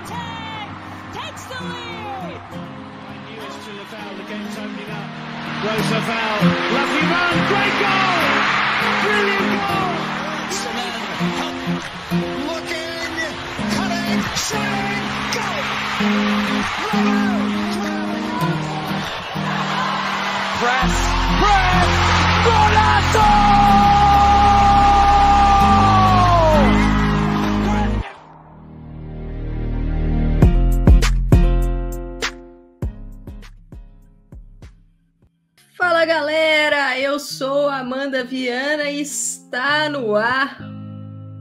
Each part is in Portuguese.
Boateng takes the lead. I knew it was The game's opening up. Rose Lafau. Lovely run. Great goal. Brilliant goal. Looking, cutting, shooting, goal. Press, press, golazo! Amanda Viana está no ar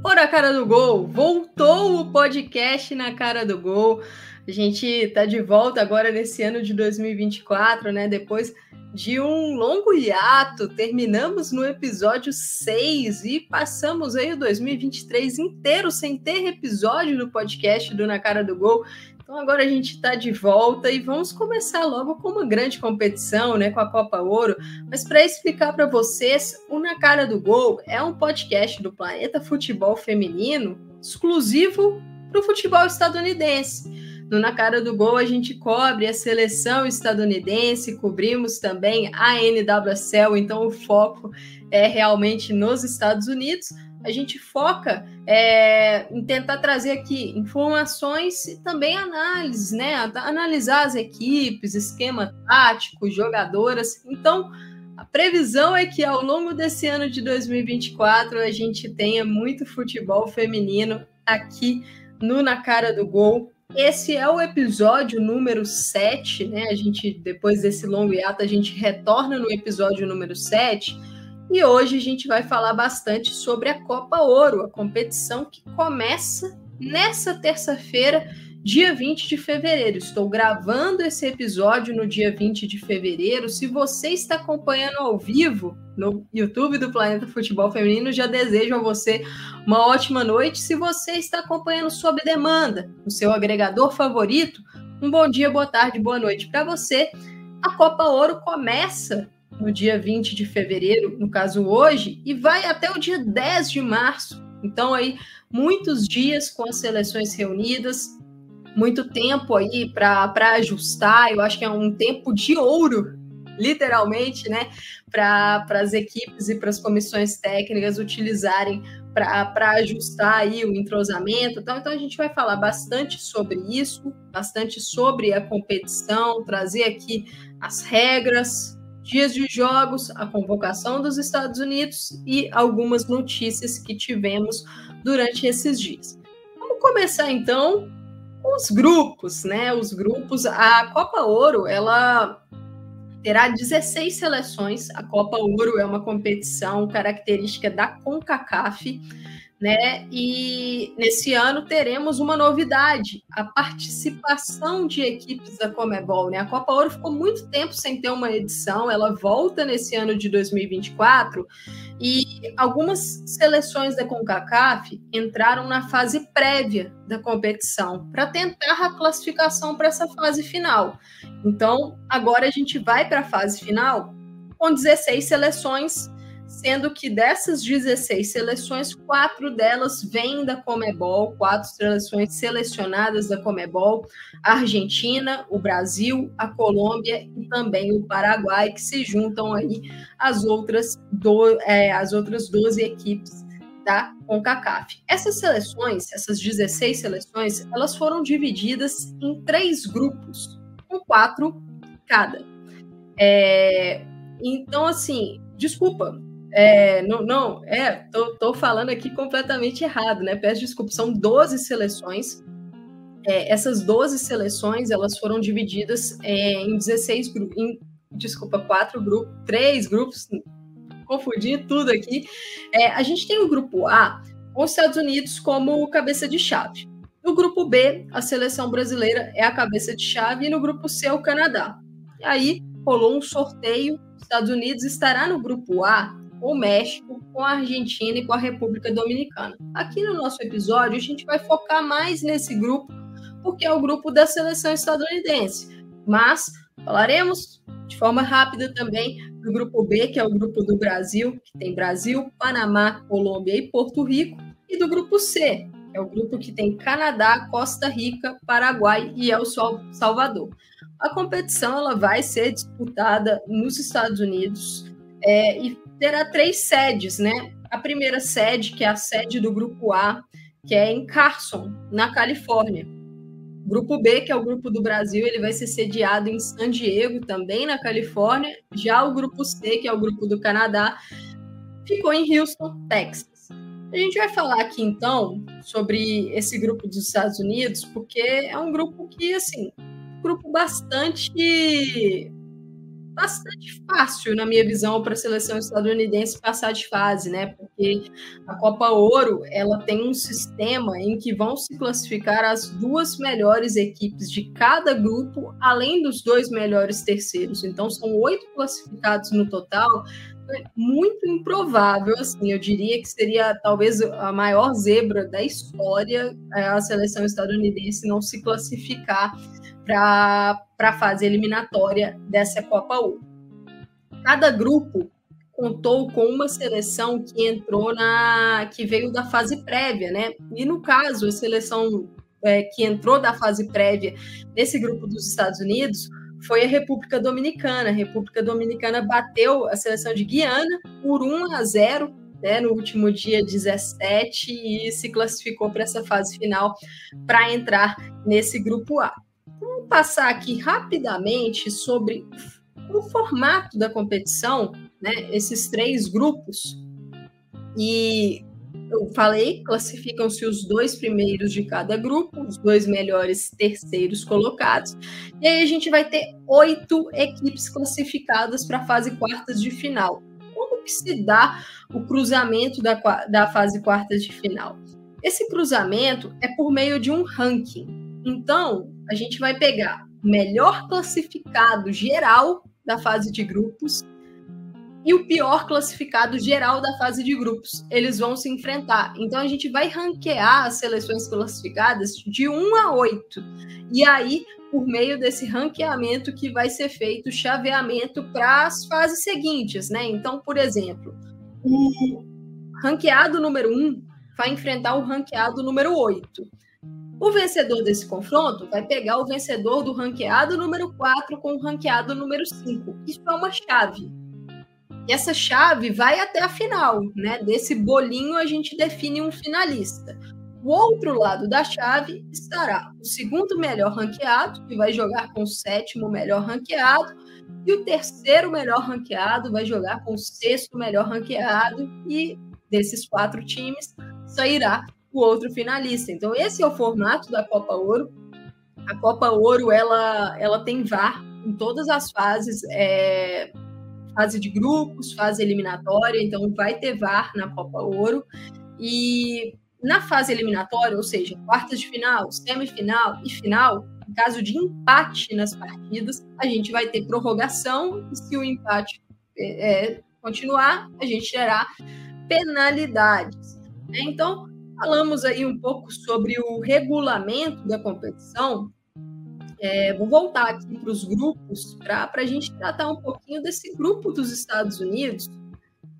o Na Cara do Gol. Voltou o podcast Na Cara do Gol. A gente está de volta agora nesse ano de 2024, né? Depois de um longo hiato, terminamos no episódio 6 e passamos aí o 2023 inteiro sem ter episódio do podcast do Na Cara do Gol. Então agora a gente está de volta e vamos começar logo com uma grande competição, né, com a Copa Ouro. Mas para explicar para vocês, o Na Cara do Gol é um podcast do Planeta Futebol Feminino exclusivo para o futebol estadunidense. No Na Cara do Gol, a gente cobre a seleção estadunidense, cobrimos também a NWSL, então o foco é realmente nos Estados Unidos. A gente foca é, em tentar trazer aqui informações e também análises, né? Analisar as equipes, esquema tático, jogadoras. Então, a previsão é que ao longo desse ano de 2024 a gente tenha muito futebol feminino aqui no Na Cara do Gol. Esse é o episódio número 7, né? A gente, depois desse longo hiato, a gente retorna no episódio número 7. E hoje a gente vai falar bastante sobre a Copa Ouro, a competição que começa nessa terça-feira, dia 20 de fevereiro. Estou gravando esse episódio no dia 20 de fevereiro. Se você está acompanhando ao vivo no YouTube do Planeta Futebol Feminino, já desejo a você uma ótima noite. Se você está acompanhando sob demanda, no seu agregador favorito, um bom dia, boa tarde, boa noite para você. A Copa Ouro começa no dia 20 de fevereiro, no caso hoje, e vai até o dia 10 de março. Então, aí, muitos dias com as seleções reunidas, muito tempo aí para ajustar. Eu acho que é um tempo de ouro, literalmente, né, para as equipes e para as comissões técnicas utilizarem para ajustar aí o entrosamento. Então, então, a gente vai falar bastante sobre isso, bastante sobre a competição, trazer aqui as regras, dias de jogos, a convocação dos Estados Unidos e algumas notícias que tivemos durante esses dias. Vamos começar então com os grupos, né? Os grupos, a Copa Ouro, ela terá 16 seleções. A Copa Ouro é uma competição característica da CONCACAF né? E nesse ano teremos uma novidade, a participação de equipes da Comebol, né? A Copa Ouro ficou muito tempo sem ter uma edição, ela volta nesse ano de 2024 e algumas seleções da CONCACAF entraram na fase prévia da competição para tentar a classificação para essa fase final. Então, agora a gente vai para a fase final com 16 seleções sendo que dessas 16 seleções, quatro delas vêm da Comebol, quatro seleções selecionadas da Comebol, a Argentina, o Brasil, a Colômbia e também o Paraguai, que se juntam aí às outras, do, é, as outras 12 equipes da CONCACAF. Essas seleções, essas 16 seleções, elas foram divididas em três grupos, com quatro cada. É, então, assim, desculpa, é, não, não, é, tô, tô, falando aqui completamente errado, né? Peço desculpa, são 12 seleções. É, essas 12 seleções, elas foram divididas é, em 16 grupos, desculpa, quatro grupos, três grupos, confundi tudo aqui. É, a gente tem o grupo A, com os Estados Unidos como cabeça de chave. No grupo B, a seleção brasileira é a cabeça de chave, e no grupo C, o Canadá. E aí, rolou um sorteio, Estados Unidos estará no grupo A o México, com a Argentina e com a República Dominicana. Aqui no nosso episódio, a gente vai focar mais nesse grupo, porque é o grupo da seleção estadunidense. Mas falaremos de forma rápida também do grupo B, que é o grupo do Brasil, que tem Brasil, Panamá, Colômbia e Porto Rico, e do grupo C, é o grupo que tem Canadá, Costa Rica, Paraguai e El Salvador. A competição ela vai ser disputada nos Estados Unidos é, e terá três sedes, né? A primeira sede, que é a sede do grupo A, que é em Carson, na Califórnia. Grupo B, que é o grupo do Brasil, ele vai ser sediado em San Diego, também na Califórnia. Já o grupo C, que é o grupo do Canadá, ficou em Houston, Texas. A gente vai falar aqui então sobre esse grupo dos Estados Unidos, porque é um grupo que, assim, um grupo bastante bastante fácil, na minha visão, para a seleção estadunidense passar de fase, né? Porque a Copa Ouro ela tem um sistema em que vão se classificar as duas melhores equipes de cada grupo, além dos dois melhores terceiros. Então, são oito classificados no total. É muito improvável, assim, eu diria que seria talvez a maior zebra da história é, a seleção estadunidense não se classificar para a fase eliminatória dessa Copa U. Cada grupo contou com uma seleção que entrou na que veio da fase prévia, né? E no caso, a seleção é, que entrou da fase prévia nesse grupo dos Estados Unidos foi a República Dominicana. A República Dominicana bateu a seleção de Guiana por 1 a 0 né, no último dia 17 e se classificou para essa fase final para entrar nesse grupo A. Passar aqui rapidamente sobre o formato da competição, né? Esses três grupos. E eu falei, classificam-se os dois primeiros de cada grupo, os dois melhores terceiros colocados. E aí a gente vai ter oito equipes classificadas para a fase quartas de final. Como que se dá o cruzamento da, da fase quartas de final? Esse cruzamento é por meio de um ranking. Então, a gente vai pegar o melhor classificado geral da fase de grupos e o pior classificado geral da fase de grupos. Eles vão se enfrentar. Então a gente vai ranquear as seleções classificadas de 1 a 8. E aí, por meio desse ranqueamento que vai ser feito o chaveamento para as fases seguintes, né? Então, por exemplo, o ranqueado número 1 vai enfrentar o ranqueado número 8. O vencedor desse confronto vai pegar o vencedor do ranqueado número 4 com o ranqueado número 5. Isso é uma chave. E essa chave vai até a final, né? Desse bolinho a gente define um finalista. O outro lado da chave estará o segundo melhor ranqueado, que vai jogar com o sétimo melhor ranqueado, e o terceiro melhor ranqueado vai jogar com o sexto melhor ranqueado, e desses quatro times sairá o outro finalista. Então, esse é o formato da Copa Ouro. A Copa Ouro ela, ela tem VAR em todas as fases, é, fase de grupos, fase eliminatória, então vai ter VAR na Copa Ouro. E na fase eliminatória, ou seja, quartas de final, semifinal e final, em caso de empate nas partidas, a gente vai ter prorrogação, e se o empate é, é continuar, a gente terá penalidades. Então, falamos aí um pouco sobre o regulamento da competição. É, vou voltar aqui para os grupos para a gente tratar um pouquinho desse grupo dos Estados Unidos,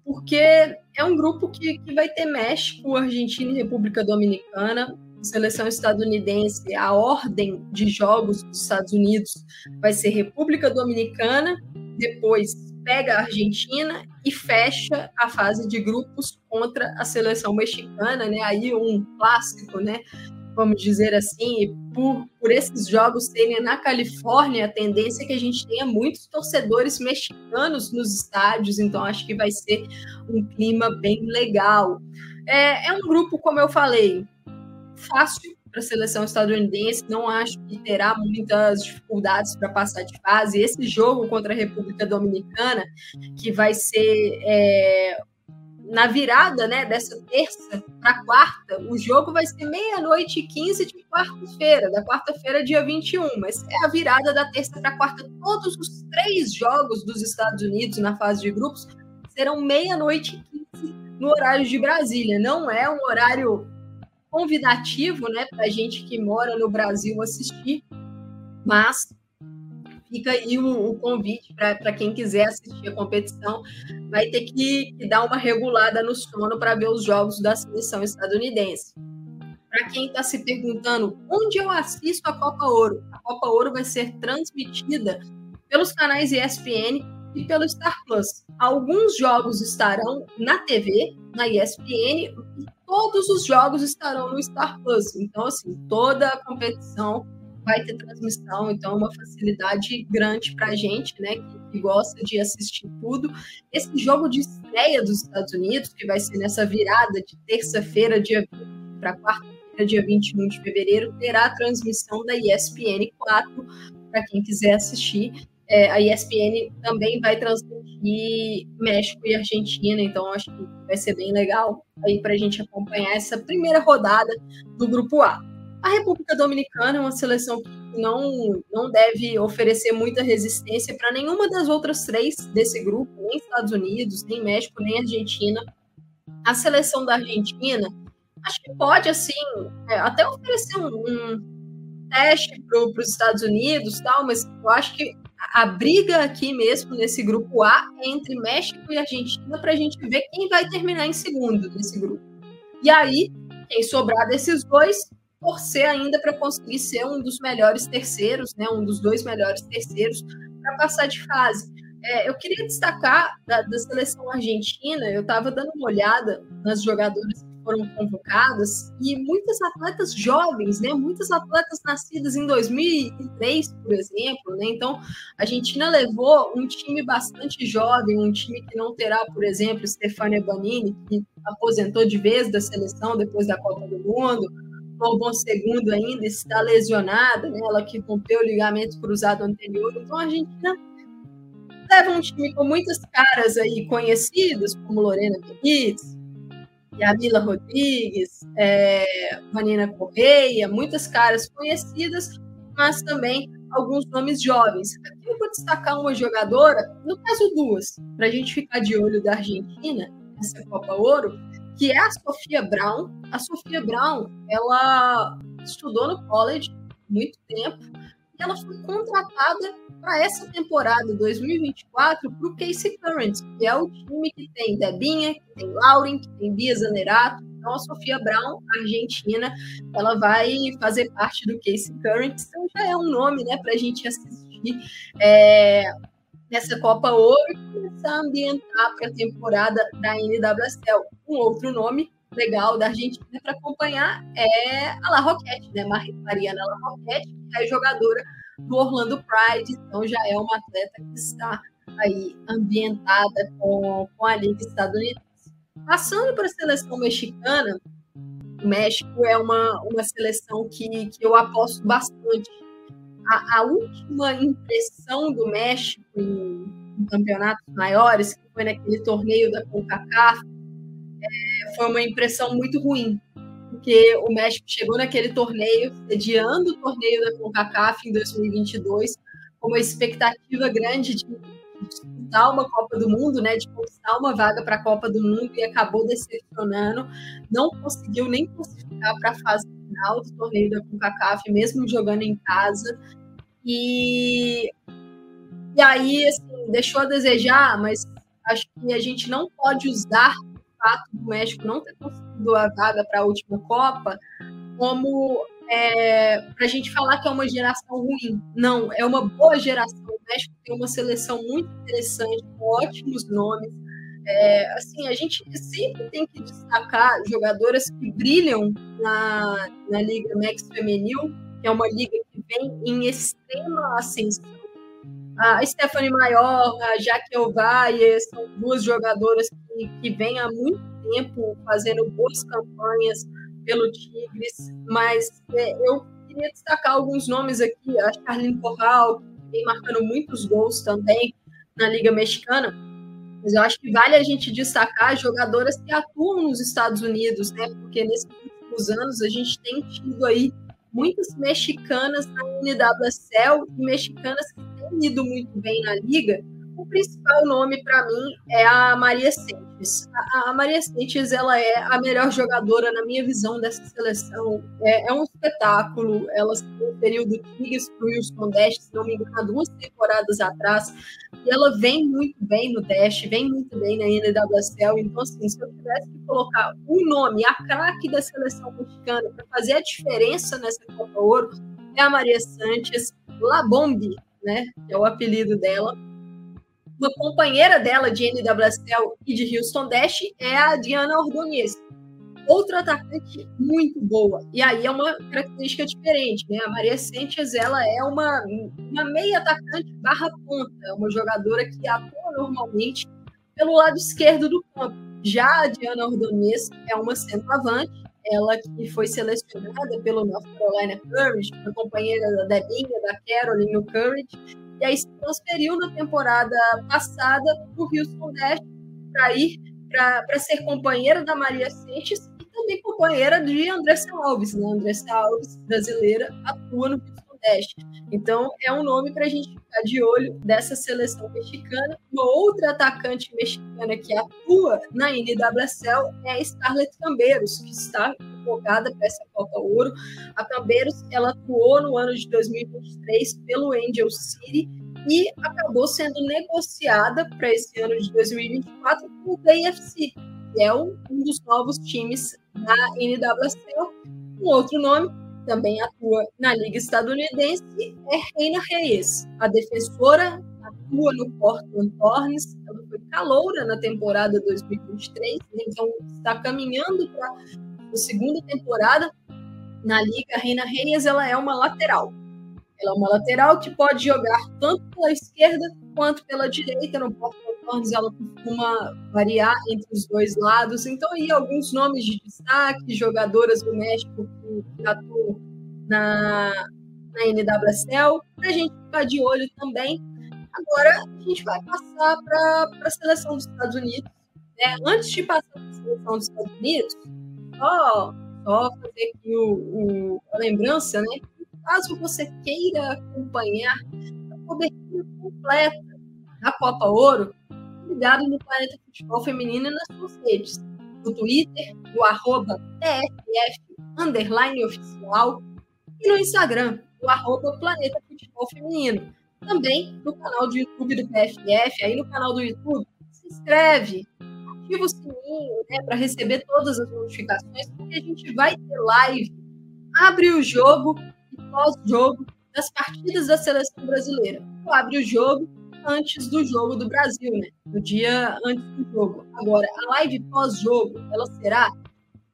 porque é um grupo que, que vai ter México, Argentina e República Dominicana, seleção estadunidense, a ordem de jogos dos Estados Unidos vai ser República Dominicana, depois pega a Argentina e fecha a fase de grupos contra a seleção mexicana, né? Aí um clássico, né? Vamos dizer assim, e por, por esses jogos serem na Califórnia, a tendência é que a gente tenha muitos torcedores mexicanos nos estádios, então acho que vai ser um clima bem legal. É, é um grupo, como eu falei, fácil para a seleção estadunidense. Não acho que terá muitas dificuldades para passar de fase. Esse jogo contra a República Dominicana, que vai ser é, na virada né, dessa terça para quarta, o jogo vai ser meia-noite e 15 de quarta-feira, da quarta-feira, dia 21, mas é a virada da terça para quarta. Todos os três jogos dos Estados Unidos na fase de grupos serão meia-noite e 15 no horário de Brasília. Não é um horário convidativo, né, para gente que mora no Brasil assistir, mas fica aí o, o convite para quem quiser assistir a competição, vai ter que, que dar uma regulada no sono para ver os jogos da seleção estadunidense. para quem está se perguntando onde eu assisto a Copa Ouro, a Copa Ouro vai ser transmitida pelos canais ESPN e pelo Star Plus. Alguns jogos estarão na TV, na ESPN, todos os jogos estarão no Star Plus. Então, assim, toda a competição vai ter transmissão, então é uma facilidade grande para a gente, né, que, gosta de assistir tudo. Esse jogo de estreia dos Estados Unidos, que vai ser nessa virada de terça-feira, dia 20 para quarta-feira, dia 21 de fevereiro, terá a transmissão da ESPN 4 para quem quiser assistir. É, a ESPN também vai transmitir México e Argentina, então acho que vai ser bem legal aí para a gente acompanhar essa primeira rodada do Grupo A. A República Dominicana é uma seleção que não, não deve oferecer muita resistência para nenhuma das outras três desse grupo, nem Estados Unidos, nem México, nem Argentina. A seleção da Argentina, acho que pode, assim, é, até oferecer um, um teste para os Estados Unidos, tal, mas eu acho que a briga aqui mesmo nesse grupo A é entre México e Argentina para a gente ver quem vai terminar em segundo nesse grupo. E aí, quem sobrar desses dois, torcer ainda para conseguir ser um dos melhores terceiros, né, um dos dois melhores terceiros para passar de fase. É, eu queria destacar da, da seleção argentina, eu estava dando uma olhada nas jogadoras foram convocadas e muitas atletas jovens, né? Muitas atletas nascidas em 2003, por exemplo, né? Então, a Argentina levou um time bastante jovem, um time que não terá, por exemplo, Stefania Banini, que aposentou de vez da seleção depois da Copa do Mundo, Bourbon segundo ainda está lesionada, né? Ela que rompeu o ligamento cruzado anterior. Então, a Argentina leva um time com muitas caras aí conhecidas, como Lorena Benítez, Yamila Rodrigues, é, Vanina Correia, muitas caras conhecidas, mas também alguns nomes jovens. Aqui eu vou destacar uma jogadora, no caso duas, para a gente ficar de olho da Argentina, nessa Copa Ouro, que é a Sofia Brown. A Sofia Brown, ela estudou no college muito tempo, ela foi contratada para essa temporada 2024 para o Casey Current, que é o time que tem Debinha, que tem Lauren, que tem Bia Zanerato. Então, a Sofia Brown, argentina, ela vai fazer parte do Casey Current. Então, já é um nome né, para a gente assistir é, nessa Copa Ouro e começar a ambientar para a temporada da NWSL. Um outro nome legal da Argentina para acompanhar é a La Roquette, né? Mariana La Roquette, que é jogadora do Orlando Pride, então já é uma atleta que está aí ambientada com, com a Liga Estadunidense. Passando para a seleção mexicana, o México é uma, uma seleção que, que eu aposto bastante. A, a última impressão do México em, em, campeonatos maiores, que foi naquele torneio da CONCACAF, foi uma impressão muito ruim porque o México chegou naquele torneio, sediando o torneio da CONCACAF em 2022, com uma expectativa grande de disputar uma Copa do Mundo, né, de conquistar uma vaga para a Copa do Mundo e acabou decepcionando, não conseguiu nem classificar para a fase final do torneio da CONCACAF, mesmo jogando em casa. E, e aí, assim, deixou a desejar, mas acho que a gente não pode usar fato do México não ter conseguido a vaga para a última Copa como é, para a gente falar que é uma geração ruim. Não, é uma boa geração. O México tem uma seleção muito interessante, com ótimos nomes. É, assim, a gente sempre tem que destacar jogadoras que brilham na, na Liga Max Feminil, que é uma liga que vem em extrema ascensão a Stephanie Maior, a Jaque Ovalle, são duas jogadoras que, que vêm há muito tempo fazendo boas campanhas pelo Tigres, mas é, eu queria destacar alguns nomes aqui, a Charlene Corral, que vem marcando muitos gols também na Liga Mexicana, mas eu acho que vale a gente destacar jogadoras que atuam nos Estados Unidos, né? Porque nesses últimos anos a gente tem tido aí muitas mexicanas na NWSL e mexicanas que ido muito bem na liga, o principal nome para mim é a Maria Sente. Sanches, a, a Maria Sanches, ela é a melhor jogadora, na minha visão, dessa seleção. É, é um espetáculo. Ela se transferiu do Tigres para o Houston Dash, se não me engano, há duas temporadas atrás. E ela vem muito bem no Dash, vem muito bem na NWSL. Então, assim, se eu tivesse que colocar um nome, a craque da seleção mexicana, para fazer a diferença nessa Copa Ouro, é a Maria Sanches Labombi, né? Que é o apelido dela uma companheira dela de NWSL e de Houston Dash é a Diana Ordonez. Outra atacante muito boa. E aí é uma característica diferente, né? A Maria Sentes, ela é uma, uma meia atacante barra ponta, é uma jogadora que atua normalmente pelo lado esquerdo do campo. Já a Diana Ordonez é uma centroavante, ela que foi selecionada pelo North Carolina Courage, foi companheira da Debinha, da Caroline no Courage, e aí se transferiu na temporada passada para o Houston Dash para ir para ser companheira da Maria Seixas e também companheira de Andressa Alves. Né? Andressa Alves, brasileira, atua no Houston Dash. Então é um nome para a gente ficar de olho dessa seleção mexicana. Uma outra atacante mexicana que atua na NWSL é a Scarlett Cambeiros, que está convocada para essa Copa Ouro. A Cambeiros ela atuou no ano de 2023 pelo Angel City e acabou sendo negociada para esse ano de 2024 com o DFC, que é um dos novos times da NWSL. Um outro nome também atua na Liga Estadunidense é Reina Reyes, a defensora atua no Portland Thorns, ela foi caloura na temporada 2023, então está caminhando para a segunda temporada na Liga. Reina Reis ela é uma lateral. Ela é uma lateral que pode jogar tanto pela esquerda quanto pela direita. No Portland ela costuma variar entre os dois lados. Então, aí alguns nomes de destaque, jogadoras do México que, atuam na, na NWSL, para a gente ficar de olho também. Agora, a gente vai passar para a seleção dos Estados Unidos. Né? Antes de passar para a seleção dos Estados Unidos, só, só fazer aqui o, o, a lembrança, né? Caso você queira acompanhar a cobertura completa da Copa Ouro, ligado no Planeta Futebol Feminino nas suas redes. No Twitter, no arroba TFF underline oficial e no Instagram, no arroba Planeta Futebol Feminino. Também no canal do YouTube do PFF, aí no canal do YouTube, se inscreve, ativa o sininho né, para receber todas as notificações, porque a gente vai ter live. Abre o jogo e pós-jogo das partidas da seleção brasileira. Abre o jogo antes do jogo do Brasil, né? No dia antes do jogo. Agora, a live pós-jogo, ela será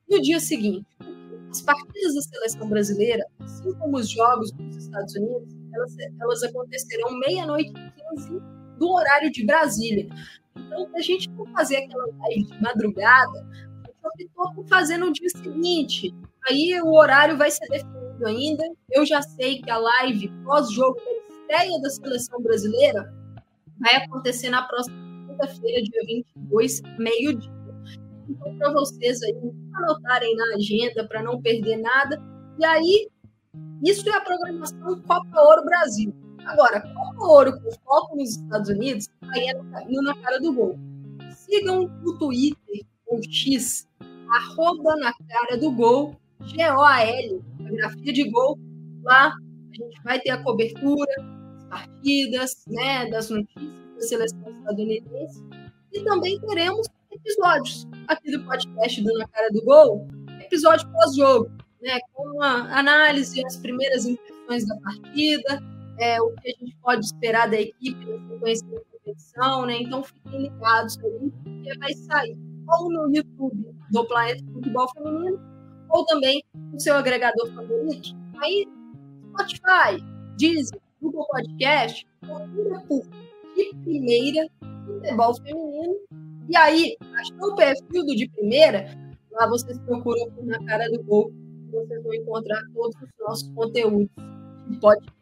no dia seguinte. As partidas da seleção brasileira, assim como os jogos dos Estados Unidos, elas, elas acontecerão meia-noite e 15 do horário de Brasília. Então, a gente for fazer aquela live de madrugada, a gente optou por fazer no dia seguinte. Aí o horário vai ser definido ainda. Eu já sei que a live pós-jogo da estreia da seleção brasileira vai acontecer na próxima quinta-feira, dia 22, meio-dia. Então, para vocês aí anotarem na agenda para não perder nada. E aí, isso é a programação Copa Ouro Brasil. Agora, Copa Ouro com foco nos Estados Unidos, aí é no, na cara do gol. Sigam o Twitter, o X, arroba na cara do gol, G-O-A-L, grafia de gol. Lá a gente vai ter a cobertura das partidas, né, das notícias da seleção estadunidense. E também teremos episódios aqui do podcast do Na Cara do Gol, episódio pós-jogo, né, com a análise, as primeiras impressões da partida, é, o que a gente pode esperar da equipe na sequência da competição, né? Então fiquem ligados aí, porque vai sair ou no YouTube do Planeta Futebol Feminino, ou também no seu agregador favorito. Aí, Spotify, Disney, Google Podcast, procura por de primeira futebol feminino. E aí, achou o perfil do de primeira? Lá vocês procuram na cara do gol, vocês vão encontrar todos os nossos conteúdos de podcast.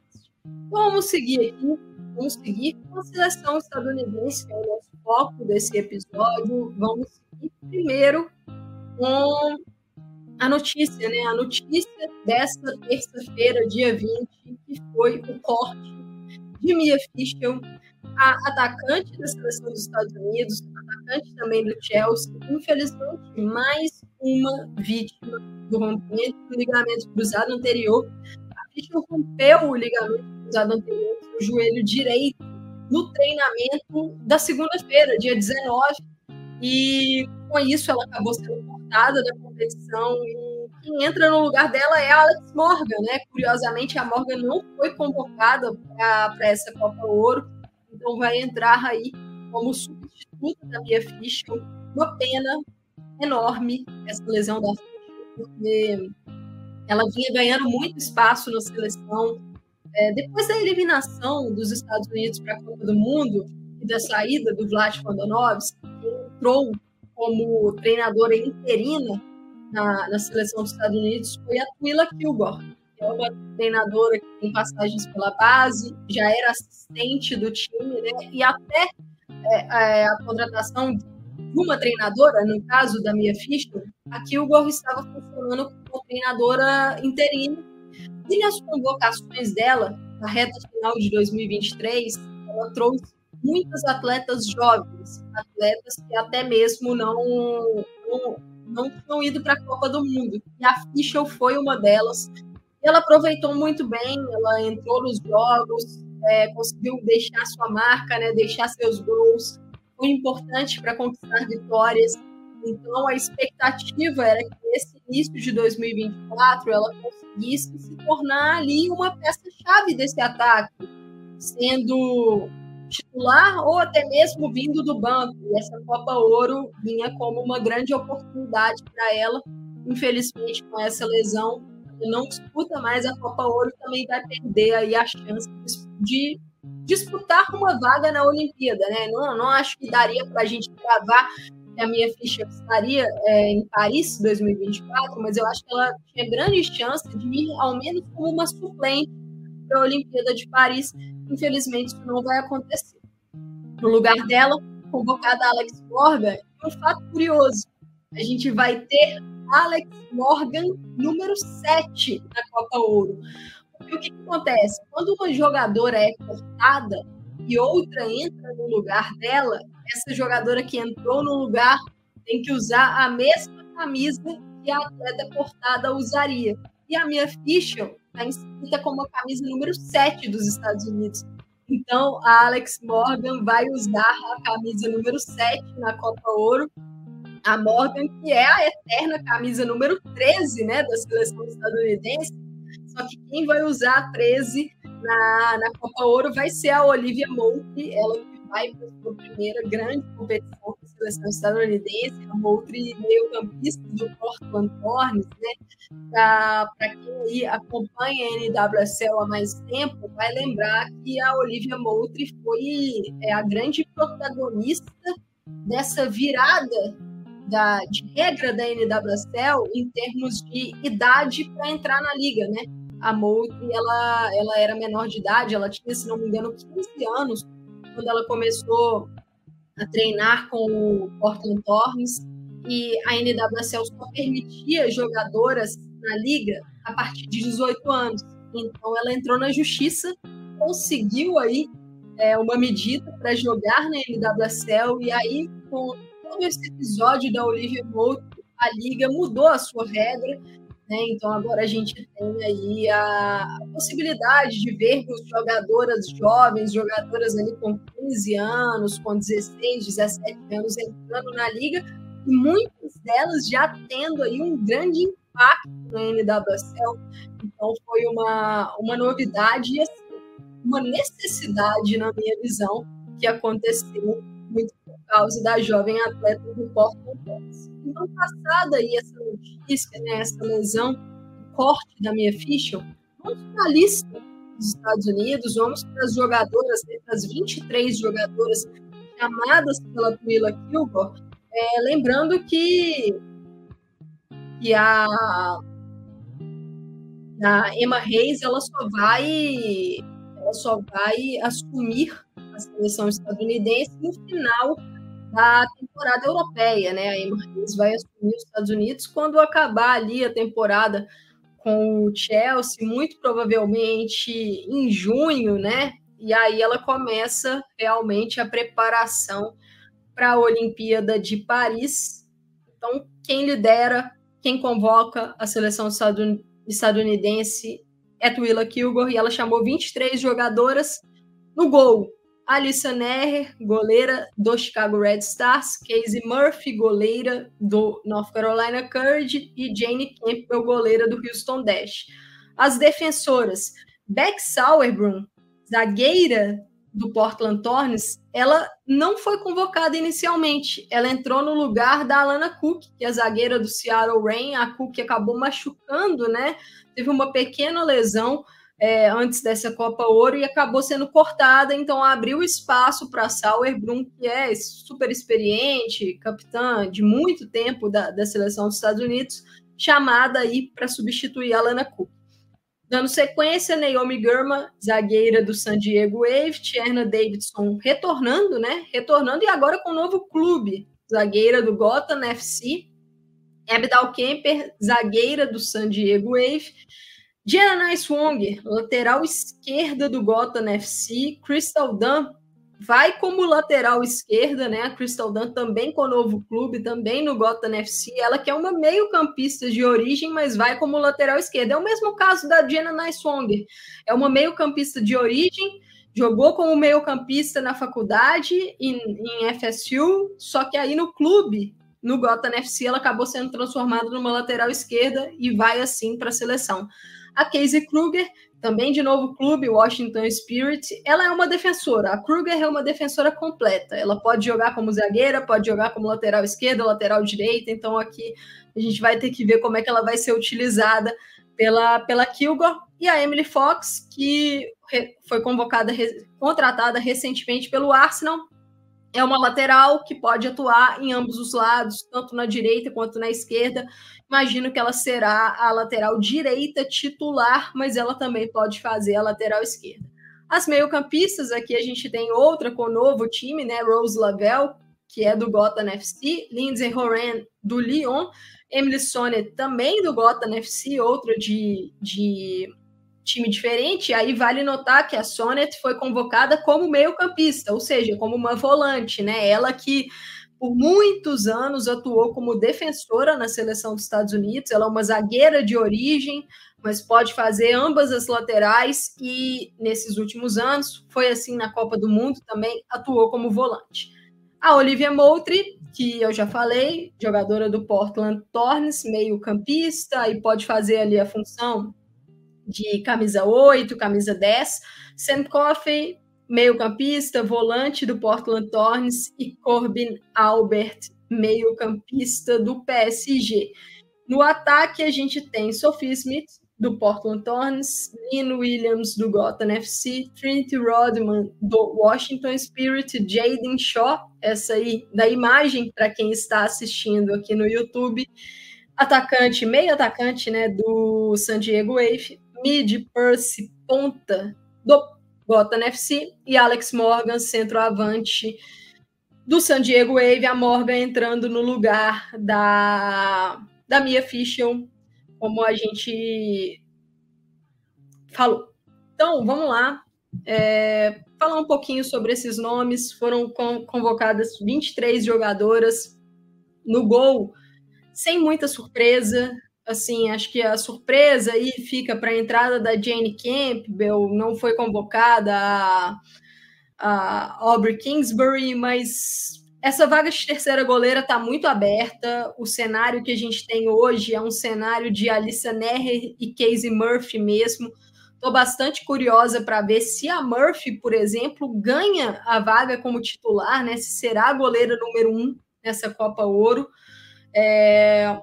Vamos seguir aqui, vamos seguir com a seleção estadunidense, que é o nosso foco desse episódio. Vamos seguir primeiro com a notícia, né? A notícia dessa terça-feira, dia 20, que foi o corte de Mia Fischel a atacante da seleção dos Estados Unidos, atacante também do Chelsea, infelizmente, mais uma vítima do rompimento do ligamento cruzado anterior. Vítima rompeu o ligamento cruzado anterior, o joelho direito, no treinamento da segunda-feira, dia 19, e com isso ela acabou sendo cortada da competição e quem entra no lugar dela é a Alex Morgan, né? Curiosamente, a Morgan não foi convocada para essa Copa Ouro, então vai entrar aí como substituta da Bia Fischer. Uma pena enorme essa lesão da Fischer, porque ela vinha ganhando muito espaço na seleção. É, depois da eliminação dos Estados Unidos para a Copa do Mundo e da saída do Vlad Kondonovski, que entrou como treinadora interina na, na, seleção dos Estados Unidos foi a Twila Kilgore, que é uma treinadora que tem passagens pela base, já era assistente do time, né? E até é, é, a contratação de uma treinadora, no caso da Mia Fischer, a Kilgore estava funcionando como treinadora interina. E nas convocações dela, na reta final de 2023, ela trouxe muitas atletas jovens, atletas que até mesmo não, não, não tinham ido para a Copa do Mundo. E a Fischel foi uma delas. Ela aproveitou muito bem, ela entrou nos jogos, é, conseguiu deixar sua marca, né, deixar seus gols. Foi importante para conquistar vitórias. Então, a expectativa era que nesse início de 2024 ela conseguisse se tornar ali uma peça-chave desse ataque, sendo titular ou até mesmo vindo do banco. E essa Copa Ouro vinha como uma grande oportunidade para ela. Infelizmente, com essa lesão, não disputa mais a Copa Ouro também vai perder aí a chance de disputar uma vaga na Olimpíada, né? Não, não acho que daria para a gente gravar que a minha ficha estaria é, em Paris 2024, mas eu acho que ela tinha grande chance de ir ao menos como uma suplente para a Olimpíada de Paris Infelizmente, isso não vai acontecer. No lugar dela, convocada Alex Morgan, um fato curioso: a gente vai ter Alex Morgan número 7 na Copa Ouro. Porque o que, que acontece? Quando uma jogadora é cortada e outra entra no lugar dela, essa jogadora que entrou no lugar tem que usar a mesma camisa que a atleta cortada usaria. E a minha ficha está inscrita como a camisa número 7 dos Estados Unidos. Então, a Alex Morgan vai usar a camisa número 7 na Copa Ouro. A Morgan, que é a eterna camisa número 13 né, da seleção estadunidense. Só que quem vai usar a 13 na, na Copa Ouro vai ser a Olivia Moultrie, ela que vai para a sua primeira grande competição com a seleção estadunidense, a Moultrie meio-campista do Portland Thorns, né? Para quem aí acompanha a NWSL há mais tempo, vai lembrar que a Olivia Moultrie foi é, a grande protagonista dessa virada da, de regra da NWSL em termos de idade para entrar na liga, né? A Moultrie, ela, ela era menor de idade, ela tinha, se não me engano, 15 anos quando ela começou a treinar com o Portland Thorns e a NWSL só permitia jogadoras na liga a partir de 18 anos. Então ela entrou na justiça, conseguiu aí é, uma medida para jogar na NWSL e aí com todo esse episódio da Olivia Moulton, a liga mudou a sua regra né? Então agora a gente tem aí a, possibilidade de vermos jogadoras jovens, jogadoras ali com 15 anos, com 16, 17 anos entrando na liga e muitas delas já tendo aí um grande impacto na NWSL. Então foi uma, uma novidade e assim, uma necessidade, na minha visão, que aconteceu causa da jovem atleta do Thorns semana passada aí essa notícia, né, essa lesão, o corte da minha ficha, vamos para a lista dos Estados Unidos, vamos para as jogadoras, né, para as 23 jogadoras chamadas pela Twila Kilgore, é, lembrando que, que a, a Emma Reis ela só vai ela só vai assumir a seleção estadunidense no final da temporada europeia, né? A Emirates vai assumir os Estados Unidos quando acabar ali a temporada com o Chelsea, muito provavelmente em junho, né? e aí ela começa realmente a preparação para a Olimpíada de Paris. Então, quem lidera, quem convoca a seleção estadunidense é Twila Kilgore, e ela chamou 23 jogadoras no gol. Alissa Neher, goleira do Chicago Red Stars, Casey Murphy, goleira do North Carolina Courage e Jane Campbell, goleira do Houston Dash. As defensoras, Beck Sauerbrunn, zagueira do Portland Thorns, ela não foi convocada inicialmente. Ela entrou no lugar da Alana Cook, que é zagueira do Seattle Rain. A Cook acabou machucando, né? Teve uma pequena lesão é, antes dessa Copa Ouro e acabou sendo cortada, então abriu espaço para Sauerbrunn, que é super experiente, capitã de muito tempo da, da seleção dos Estados Unidos, chamada aí para substituir a Alana Cook. Dando sequência, Naomi Gurma, zagueira do San Diego Wave, Tierna Davidson retornando, né? Retornando e agora com um novo clube, zagueira do Gotham FC, Abdal Kemper, zagueira do San Diego Wave, Diana Swong, lateral esquerda do Gotham FC, Crystal Dunn vai como lateral esquerda, né? A Crystal Dunn também com o novo clube, também no Gotham FC. Ela que é uma meio-campista de origem, mas vai como lateral esquerda. É o mesmo caso da Jenna Naiswonger. É uma meio-campista de origem, jogou como meio-campista na faculdade, em, em FSU, só que aí no clube, no Gotham FC, ela acabou sendo transformada numa lateral esquerda e vai assim para a seleção. A Casey Kruger também de novo clube, Washington Spirit, ela é uma defensora. A Kruger é uma defensora completa. Ela pode jogar como zagueira, pode jogar como lateral esquerda, lateral direita. Então aqui a gente vai ter que ver como é que ela vai ser utilizada pela, pela Kilgore. E a Emily Fox, que foi convocada, contratada recentemente pelo Arsenal, é uma lateral que pode atuar em ambos os lados, tanto na direita quanto na esquerda. Imagino que ela será a lateral direita titular, mas ela também pode fazer a lateral esquerda. As meio-campistas, aqui a gente tem outra com o novo time, né? Rose Lavelle, que é do Gotham FC, Lindsay Horan, do Lyon, Emily Sonnet, também do Gotham FC, outra de, de time diferente, aí vale notar que a Sonnet foi convocada como meio-campista, ou seja, como uma volante, né? Ela que por muitos anos atuou como defensora na seleção dos Estados Unidos, ela é uma zagueira de origem, mas pode fazer ambas as laterais e nesses últimos anos, foi assim na Copa do Mundo também, atuou como volante. A Olivia Moultrie, que eu já falei, jogadora do Portland Thorns, meio campista, e pode fazer ali a função de camisa 8, camisa 10, Sam Coffey, meio-campista, volante do Portland Thorns, e Corbin Albert, meio-campista do PSG. No ataque, a gente tem Sophie Smith, do Portland Thorns, Lynn Williams, do Gotham FC, Trinity Rodman, do Washington Spirit, Jaden Shaw, essa aí da imagem, para quem está assistindo aqui no YouTube, atacante, meio atacante, né, do San Diego Wave, mid Percy ponta do Gotham FC e Alex Morgan centroavante do San Diego Wave, a Morgan entrando no lugar da, da Mia Fischer, como a gente falou. Então, vamos lá. É, falar um pouquinho sobre esses nomes. Foram convocadas 23 jogadoras no gol, sem muita surpresa assim, acho que a surpresa aí fica para a entrada da Jane Campbell, não foi convocada a, a Aubrey Kingsbury, mas essa vaga de terceira goleira está muito aberta. O cenário que a gente tem hoje é um cenário de Alissa Neher e Casey Murphy mesmo. Estou bastante curiosa para ver se a Murphy, por exemplo, ganha a vaga como titular, né? Se será a goleira número um nessa Copa Ouro. É,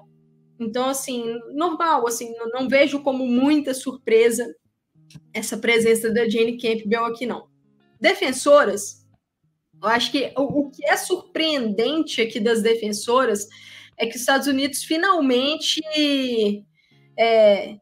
então, assim, normal, assim, não, vejo como muita surpresa essa presença da Jane Campbell aqui, não. Defensoras, eu acho que o, o que é surpreendente aqui das defensoras é que os Estados Unidos finalmente é,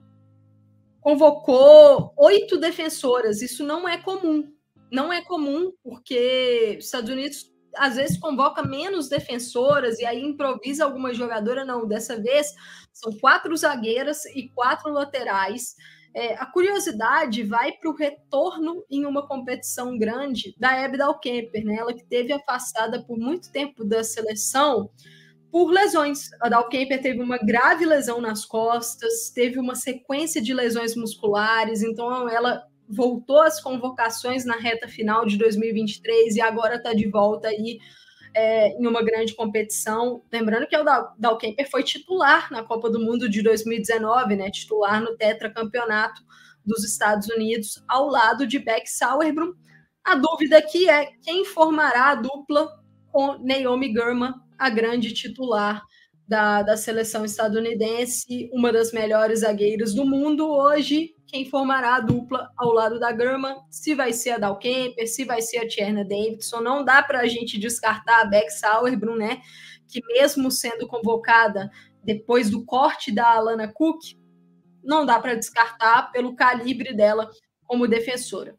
convocou oito defensoras. Isso não é comum. Não é comum, porque os Estados Unidos às vezes convoca menos defensoras e aí improvisa alguma jogadora. Não, dessa vez são quatro zagueiras e quatro laterais. É, a curiosidade vai para o retorno em uma competição grande da Hebe Dalkemper, né? Ela que teve afastada por muito tempo da seleção por lesões. A Dalkemper teve uma grave lesão nas costas, teve uma sequência de lesões musculares, então ela voltou às convocações na reta final de 2023 e agora está de volta aí é, em uma grande competição. Lembrando que o Dalkemper foi titular na Copa do Mundo de 2019, né? Titular no tetracampeonato dos Estados Unidos, ao lado de Beck Sauerbrunn. A dúvida aqui é quem formará a dupla com Naomi Gurman, a grande titular da, da seleção estadunidense, uma das melhores zagueiras do mundo hoje. Quem formará a dupla ao lado da German, se vai ser a Dal Kemper, se vai ser a Tierna Davidson, não dá para a gente descartar a Beck Sauerbrunn, né? Que mesmo sendo convocada depois do corte da Alana Cook, não dá para descartar pelo calibre dela como defensora.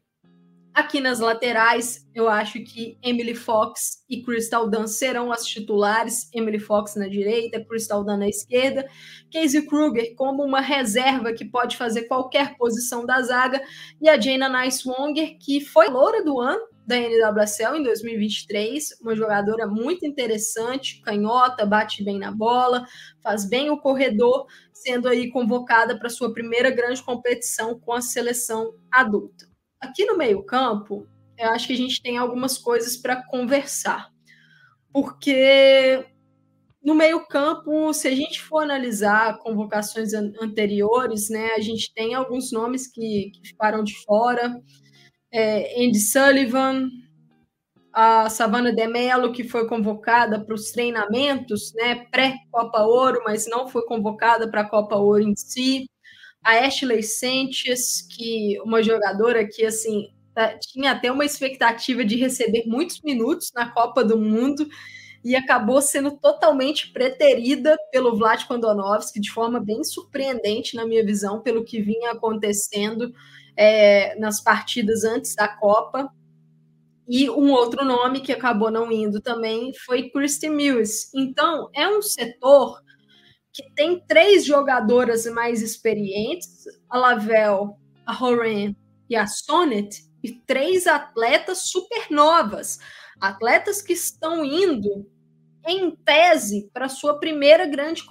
Aqui nas laterais, eu acho que Emily Fox e Crystal Dunn serão as titulares. Emily Fox na direita, Crystal Dunn na esquerda. Casey Kruger como uma reserva que pode fazer qualquer posição da zaga. E a Jana Nicewonger, que foi loura do ano da NWSL em 2023, uma jogadora muito interessante, canhota, bate bem na bola, faz bem o corredor, sendo aí convocada para sua primeira grande competição com a seleção adulta. Aqui no meio-campo, eu acho que a gente tem algumas coisas para conversar. Porque no meio-campo, se a gente for analisar convocações an anteriores, né, a gente tem alguns nomes que, que ficaram de fora. É, Andy Sullivan, a Savana de Mello, que foi convocada para os treinamentos, né, pré-Copa Ouro, mas não foi convocada para a Copa Ouro em si a Ashley Sentes, que uma jogadora que assim tá, tinha até uma expectativa de receber muitos minutos na Copa do Mundo e acabou sendo totalmente preterida pelo Vlad Kondonovski de forma bem surpreendente na minha visão pelo que vinha acontecendo é, nas partidas antes da Copa. E um outro nome que acabou não indo também foi Christy Mills. Então, é um setor que tem três jogadoras mais experientes, a Lavelle, a Horan e a Sonnet, e três atletas super novas, atletas que estão indo em tese para sua primeira grande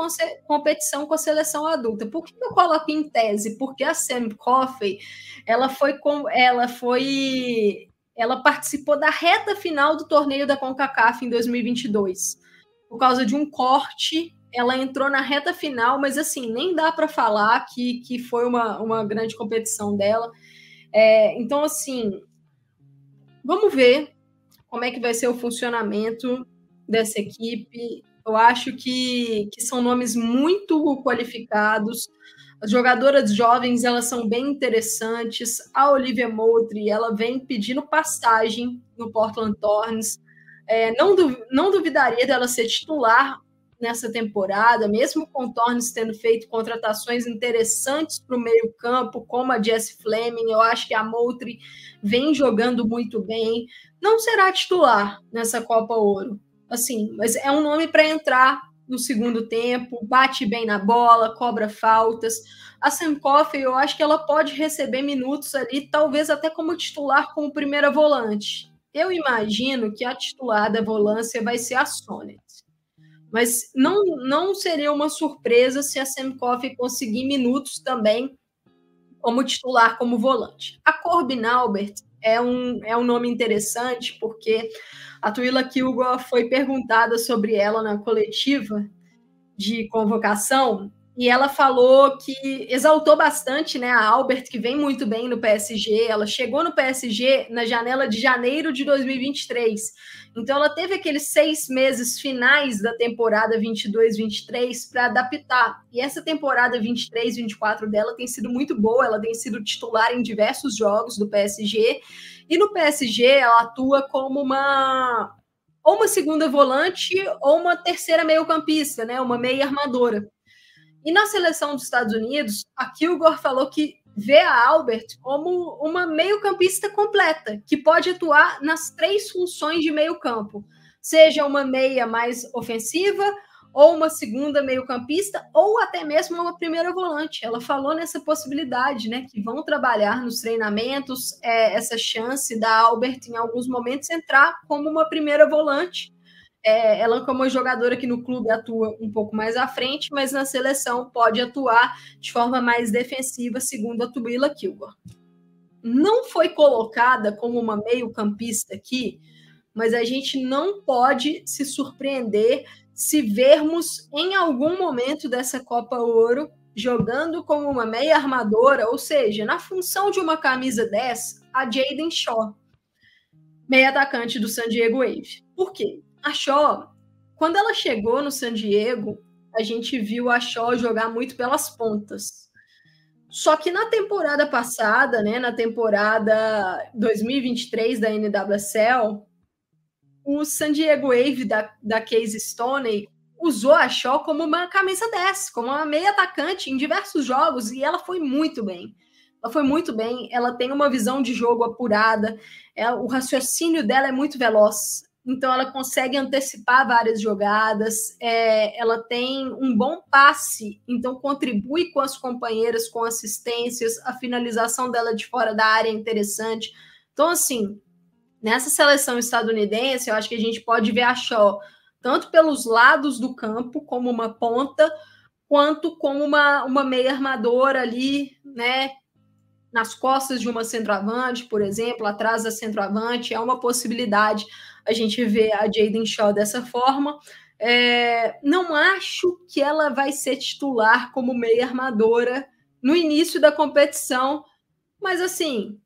competição com a seleção adulta. Por que eu coloco em tese? Porque a Sam Coffey, ela foi com, ela foi, ela participou da reta final do torneio da CONCACAF em 2022 por causa de um corte ela entrou na reta final, mas assim, nem dá para falar que, que foi uma, uma grande competição dela. É, então, assim, vamos ver como é que vai ser o funcionamento dessa equipe. Eu acho que, que são nomes muito qualificados. As jogadoras jovens, elas são bem interessantes. A Olivia Moultrie, ela vem pedindo passagem no Portland Thorns. É, não, não duvidaria dela ser titular nessa temporada, mesmo com Tornes tendo feito contratações interessantes para o meio-campo, como a Jess Fleming, eu acho que a Moultrie vem jogando muito bem. Não será titular nessa Copa Ouro, assim, mas é um nome para entrar no segundo tempo, bate bem na bola, cobra faltas. A Sam Coffey, eu acho que ela pode receber minutos ali, talvez até como titular como primeira volante. Eu imagino que a titular da volância vai ser a Sonnet. Mas não, não seria uma surpresa se a Coffey conseguir minutos também como titular, como volante. A Corbin Albert é um, é um nome interessante, porque a Tuila Kilgore foi perguntada sobre ela na coletiva de convocação e ela falou que exaltou bastante né, a Albert, que vem muito bem no PSG. Ela chegou no PSG na janela de janeiro de 2023. Então, ela teve aqueles seis meses finais da temporada 22-23 para adaptar. E essa temporada 23-24 dela tem sido muito boa. Ela tem sido titular em diversos jogos do PSG. E no PSG, ela atua como uma ou uma segunda volante ou uma terceira meio-campista, né? Uma meia armadora. E na seleção dos Estados Unidos, a Kilgore falou que vê a Albert como uma meio-campista completa, que pode atuar nas três funções de meio-campo. seja uma meia mais ofensiva ou uma segunda meio-campista, ou até mesmo uma primeira volante. Ela falou nessa possibilidade, né? Que vão trabalhar nos treinamentos é, essa chance da Albert, em alguns momentos, entrar como uma primeira volante. É, ela, como jogadora aqui no clube, atua um pouco mais à frente, mas na seleção pode atuar de forma mais defensiva, segundo a Tubila Kilgore. Não foi colocada como uma meio-campista aqui, mas a gente não pode se surpreender se vermos em algum momento dessa Copa Ouro jogando como uma meia armadora, ou seja, na função de uma camisa 10, a Jaden Shaw, meia atacante do San Diego Wave. Por quê? A Shaw, quando ela chegou no San Diego, a gente viu a Shaw jogar muito pelas pontas. Só que na temporada passada, né, na temporada 2023 da NWSL, o San Diego Wave da, da Case Stoney usou a Shaw como uma camisa 10, como uma meia atacante em diversos jogos, e ela foi muito bem. Ela foi muito bem, ela tem uma visão de jogo apurada, é, o raciocínio dela é muito veloz, então ela consegue antecipar várias jogadas, é, ela tem um bom passe, então contribui com as companheiras, com assistências, a finalização dela de fora da área é interessante. Então, assim, nessa seleção estadunidense, eu acho que a gente pode ver a Shaw tanto pelos lados do campo, como uma ponta, quanto como uma, uma meia armadora ali, né? Nas costas de uma centroavante, por exemplo, atrás da centroavante, é uma possibilidade a gente ver a Jaden Shaw dessa forma. É, não acho que ela vai ser titular como meia armadora no início da competição, mas assim,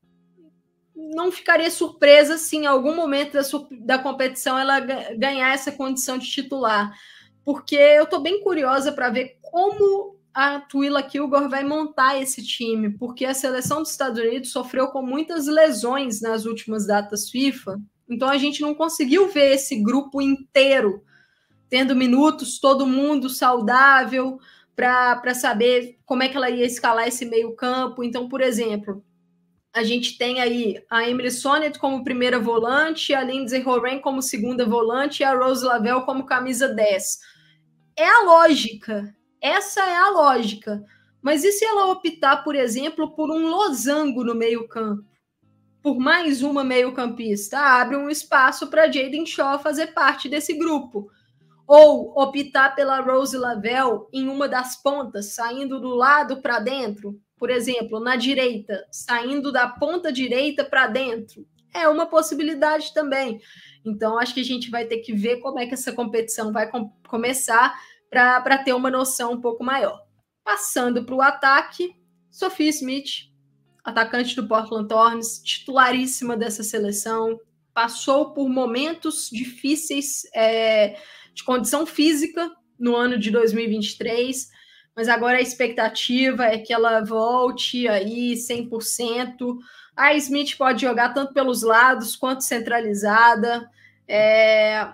não ficaria surpresa se em algum momento da, da competição ela ganhar essa condição de titular, porque eu estou bem curiosa para ver como a Twila Kilgore vai montar esse time, porque a seleção dos Estados Unidos sofreu com muitas lesões nas últimas datas FIFA, então a gente não conseguiu ver esse grupo inteiro tendo minutos, todo mundo saudável para saber como é que ela ia escalar esse meio campo. Então, por exemplo, a gente tem aí a Emily Sonnet como primeira volante, a Lindsay Horan como segunda volante e a Rose Lavelle como camisa 10. É a lógica. Essa é a lógica. Mas e se ela optar, por exemplo, por um losango no meio-campo? Por mais uma meio-campista? Abre um espaço para Jaden Shaw fazer parte desse grupo. Ou optar pela Rose Lavelle em uma das pontas, saindo do lado para dentro, por exemplo, na direita, saindo da ponta direita para dentro, é uma possibilidade também. Então, acho que a gente vai ter que ver como é que essa competição vai com começar para ter uma noção um pouco maior. Passando para o ataque, Sophie Smith, atacante do Portland Thorns, titularíssima dessa seleção, passou por momentos difíceis é, de condição física no ano de 2023 mas agora a expectativa é que ela volte aí 100%. A Smith pode jogar tanto pelos lados quanto centralizada. É...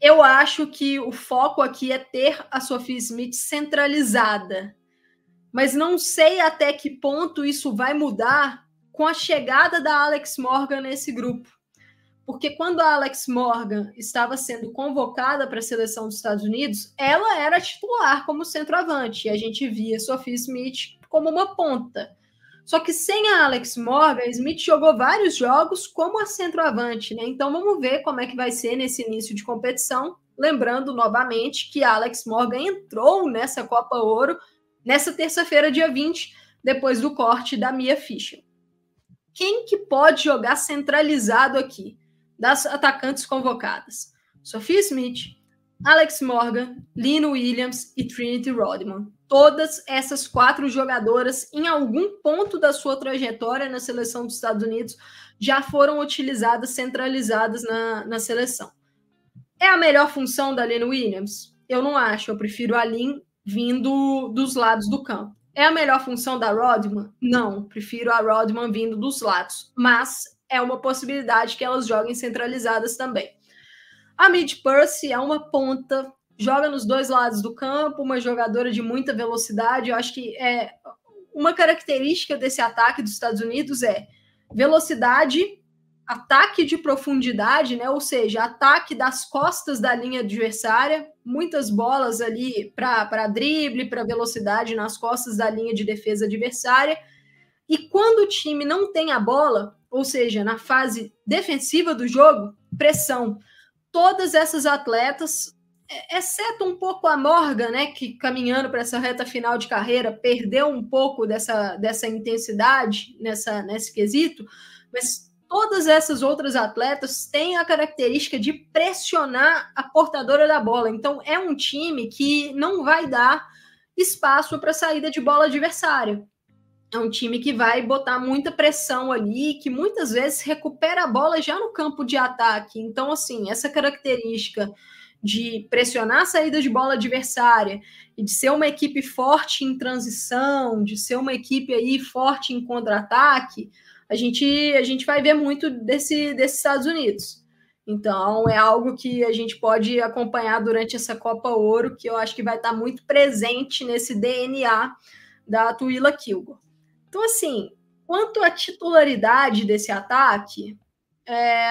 Eu acho que o foco aqui é ter a Sophie Smith centralizada, mas não sei até que ponto isso vai mudar com a chegada da Alex Morgan nesse grupo porque quando a Alex Morgan estava sendo convocada para a seleção dos Estados Unidos, ela era titular como centroavante, e a gente via Sophie Smith como uma ponta. Só que sem a Alex Morgan, Smith jogou vários jogos como a centroavante, né? Então vamos ver como é que vai ser nesse início de competição. Lembrando novamente que a Alex Morgan entrou nessa Copa Ouro nessa terça-feira, dia 20, depois do corte da Mia Fischer. Quem que pode jogar centralizado aqui? das atacantes convocadas: Sophie Smith, Alex Morgan, Lino Williams e Trinity Rodman. Todas essas quatro jogadoras, em algum ponto da sua trajetória na seleção dos Estados Unidos, já foram utilizadas, centralizadas na, na seleção. É a melhor função da Lino Williams? Eu não acho. Eu prefiro a Lin vindo dos lados do campo. É a melhor função da Rodman? Não, prefiro a Rodman vindo dos lados. Mas é uma possibilidade que elas joguem centralizadas também. A Mid Percy é uma ponta, joga nos dois lados do campo, uma jogadora de muita velocidade. Eu acho que é uma característica desse ataque dos Estados Unidos é velocidade, ataque de profundidade, né? Ou seja, ataque das costas da linha adversária, muitas bolas ali para drible, para velocidade nas costas da linha de defesa adversária. E quando o time não tem a bola, ou seja, na fase defensiva do jogo, pressão. Todas essas atletas, é, exceto um pouco a Morgan, né, que caminhando para essa reta final de carreira perdeu um pouco dessa, dessa intensidade nessa nesse quesito, mas todas essas outras atletas têm a característica de pressionar a portadora da bola. Então, é um time que não vai dar espaço para saída de bola adversária. É um time que vai botar muita pressão ali, que muitas vezes recupera a bola já no campo de ataque. Então, assim, essa característica de pressionar a saída de bola adversária e de ser uma equipe forte em transição, de ser uma equipe aí forte em contra-ataque, a gente, a gente vai ver muito desse, desses Estados Unidos. Então, é algo que a gente pode acompanhar durante essa Copa Ouro, que eu acho que vai estar muito presente nesse DNA da Tuila Kilgore. Então, assim, quanto à titularidade desse ataque, é...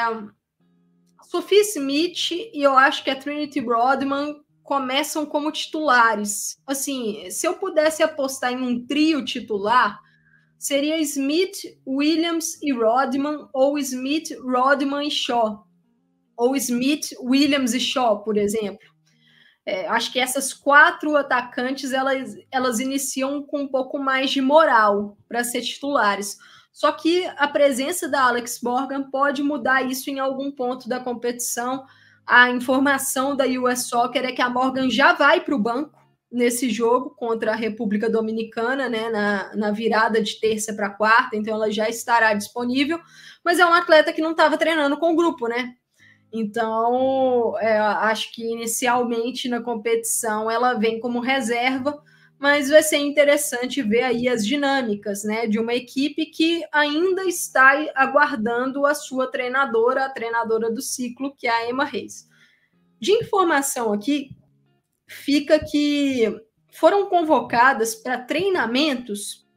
Sophie Smith e eu acho que a Trinity Broadman começam como titulares. Assim, se eu pudesse apostar em um trio titular, seria Smith, Williams e Rodman, ou Smith, Rodman e Shaw, ou Smith, Williams e Shaw, por exemplo. É, acho que essas quatro atacantes elas, elas iniciam com um pouco mais de moral para ser titulares. Só que a presença da Alex Morgan pode mudar isso em algum ponto da competição. A informação da US Soccer é que a Morgan já vai para o banco nesse jogo contra a República Dominicana, né, na, na virada de terça para quarta, então ela já estará disponível, mas é um atleta que não estava treinando com o grupo, né? Então, é, acho que inicialmente na competição ela vem como reserva, mas vai ser interessante ver aí as dinâmicas, né, de uma equipe que ainda está aguardando a sua treinadora, a treinadora do ciclo, que é a Emma Reis. De informação aqui, fica que foram convocadas para treinamentos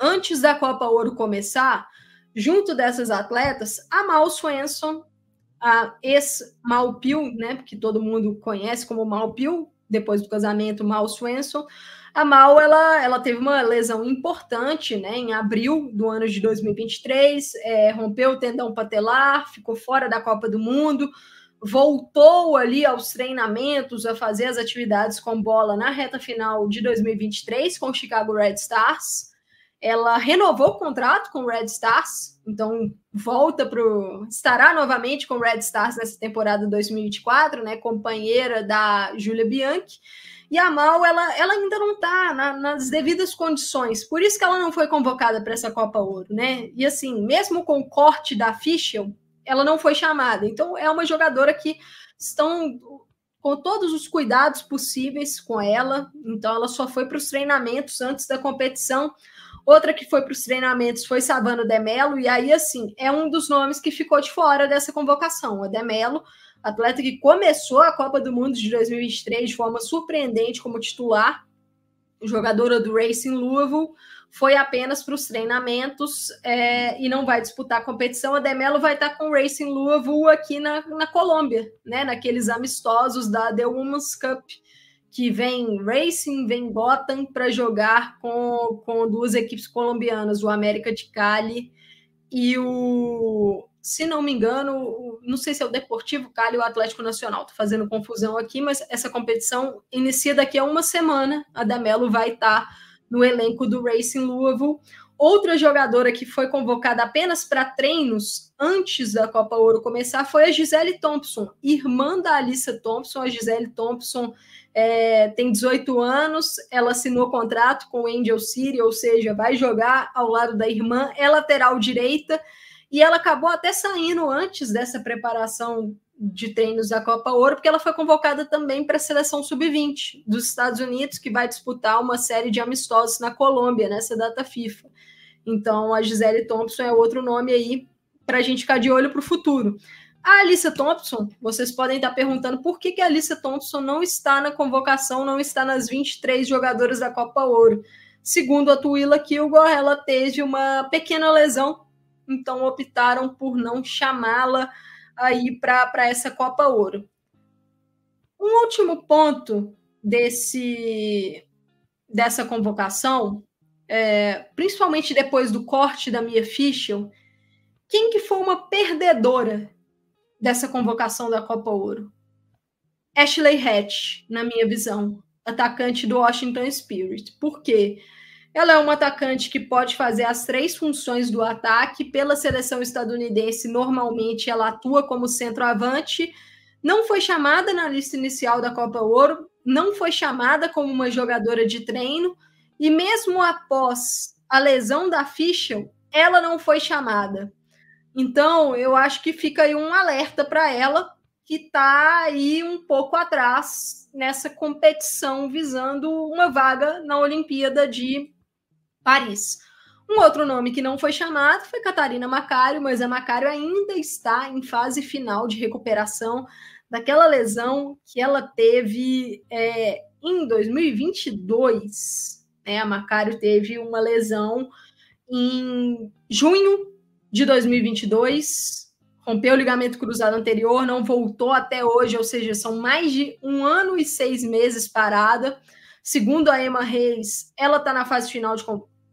antes da Copa Ouro começar, junto dessas atletas, a Mal Swenson, a ex-Malpil, né, que todo mundo conhece como Malpil, depois do casamento Mal Swenson. A Mal, ela, ela teve uma lesão importante, né, em abril do ano de 2023, é, rompeu o tendão patelar, ficou fora da Copa do Mundo, voltou ali aos treinamentos, a fazer as atividades com bola na reta final de 2023 com o Chicago Red Stars. Ela renovou o contrato com o Red Stars, então volta para estará novamente com o Red Stars nessa temporada 2024, né? Companheira da Julia Bianchi. E a Mal, ela, ela ainda não está na, nas devidas condições, por isso que ela não foi convocada para essa Copa Ouro, né? E assim, mesmo com o corte da Fischel, ela não foi chamada. Então, é uma jogadora que estão com todos os cuidados possíveis com ela. Então, ela só foi para os treinamentos antes da competição. Outra que foi para os treinamentos foi Savano Demelo, e aí, assim, é um dos nomes que ficou de fora dessa convocação. A Demelo, atleta que começou a Copa do Mundo de 2023 de forma surpreendente como titular, jogadora do Racing Louisville, foi apenas para os treinamentos é, e não vai disputar a competição. A Demelo vai estar com o Racing Louisville aqui na, na Colômbia, né? Naqueles amistosos da The Women's Cup, que vem Racing, vem Gotham para jogar com, com duas equipes colombianas, o América de Cali e o, se não me engano, não sei se é o Deportivo Cali ou o Atlético Nacional, estou fazendo confusão aqui, mas essa competição inicia daqui a uma semana. A Demelo vai estar no elenco do Racing Louisville. Outra jogadora que foi convocada apenas para treinos antes da Copa Ouro começar foi a Gisele Thompson, irmã da Alissa Thompson. A Gisele Thompson é, tem 18 anos, ela assinou contrato com o Angel City, ou seja, vai jogar ao lado da irmã, é lateral direita, e ela acabou até saindo antes dessa preparação de treinos da Copa Ouro, porque ela foi convocada também para a seleção sub-20 dos Estados Unidos, que vai disputar uma série de amistosos na Colômbia nessa data FIFA. Então, a Gisele Thompson é outro nome aí para a gente ficar de olho para o futuro. A Alissa Thompson, vocês podem estar perguntando por que, que a Alissa Thompson não está na convocação, não está nas 23 jogadoras da Copa Ouro. Segundo a Tuila Kilgore, ela teve uma pequena lesão então optaram por não chamá-la aí para essa Copa Ouro. Um último ponto desse dessa convocação, é, principalmente depois do corte da Mia Fischel, quem que foi uma perdedora dessa convocação da Copa Ouro? Ashley Hatch, na minha visão, atacante do Washington Spirit. Por quê? Ela é uma atacante que pode fazer as três funções do ataque. Pela seleção estadunidense, normalmente ela atua como centroavante. Não foi chamada na lista inicial da Copa Ouro, não foi chamada como uma jogadora de treino, e mesmo após a lesão da Fischel, ela não foi chamada. Então, eu acho que fica aí um alerta para ela, que está aí um pouco atrás nessa competição visando uma vaga na Olimpíada de Paris. Um outro nome que não foi chamado foi Catarina Macário, mas a Macário ainda está em fase final de recuperação daquela lesão que ela teve é, em 2022. Né? A Macário teve uma lesão em junho de 2022, rompeu o ligamento cruzado anterior, não voltou até hoje, ou seja, são mais de um ano e seis meses parada. Segundo a Emma Reis, ela está na fase final de,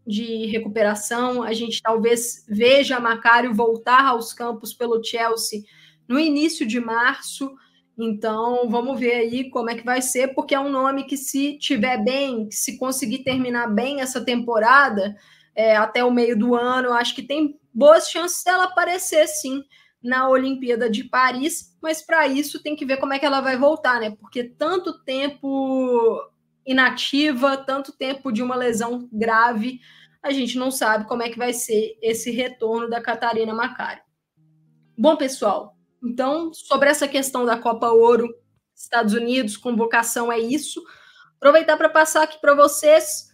de recuperação. A gente talvez veja Macário voltar aos campos pelo Chelsea no início de março. Então, vamos ver aí como é que vai ser, porque é um nome que, se tiver bem, se conseguir terminar bem essa temporada, é, até o meio do ano, acho que tem boas chances dela aparecer, sim, na Olimpíada de Paris, mas para isso tem que ver como é que ela vai voltar, né? Porque tanto tempo inativa, tanto tempo de uma lesão grave, a gente não sabe como é que vai ser esse retorno da Catarina Macari. Bom, pessoal, então sobre essa questão da Copa Ouro, Estados Unidos, convocação é isso. Aproveitar para passar aqui para vocês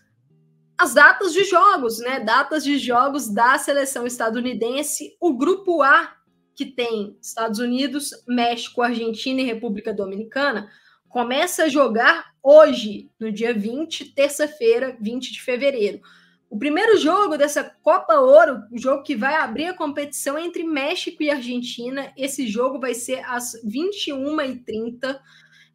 as datas de jogos, né? Datas de jogos da seleção estadunidense. O grupo A que tem Estados Unidos, México, Argentina e República Dominicana, começa a jogar hoje, no dia 20, terça-feira, 20 de fevereiro. O primeiro jogo dessa Copa Ouro, o jogo que vai abrir a competição entre México e Argentina. Esse jogo vai ser às 21h30.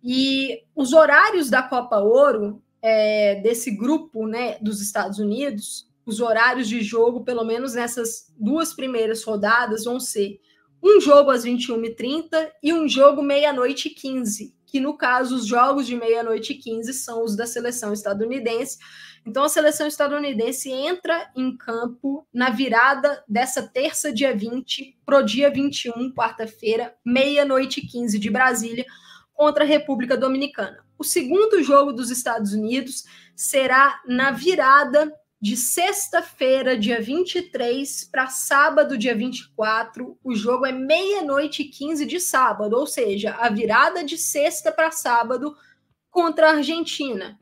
E os horários da Copa Ouro, é, desse grupo né, dos Estados Unidos, os horários de jogo, pelo menos nessas duas primeiras rodadas, vão ser um jogo às 21h30 e um jogo meia-noite e 15, que no caso os jogos de meia-noite e 15 são os da seleção estadunidense. Então a seleção estadunidense entra em campo na virada dessa terça, dia 20, pro dia 21, quarta-feira, meia-noite e 15 de Brasília, contra a República Dominicana. O segundo jogo dos Estados Unidos será na virada de sexta-feira, dia 23, para sábado, dia 24. O jogo é meia-noite e 15 de sábado, ou seja, a virada de sexta para sábado contra a Argentina.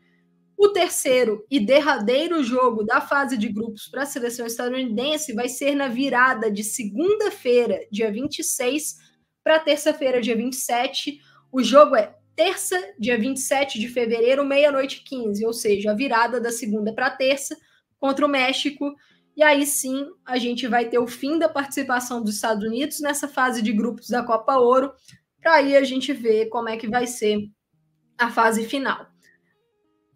O terceiro e derradeiro jogo da fase de grupos para a seleção estadunidense vai ser na virada de segunda-feira, dia 26, para terça-feira, dia 27. O jogo é terça, dia 27 de fevereiro, meia-noite 15, ou seja, a virada da segunda para terça contra o México. E aí sim a gente vai ter o fim da participação dos Estados Unidos nessa fase de grupos da Copa Ouro, para aí a gente ver como é que vai ser a fase final.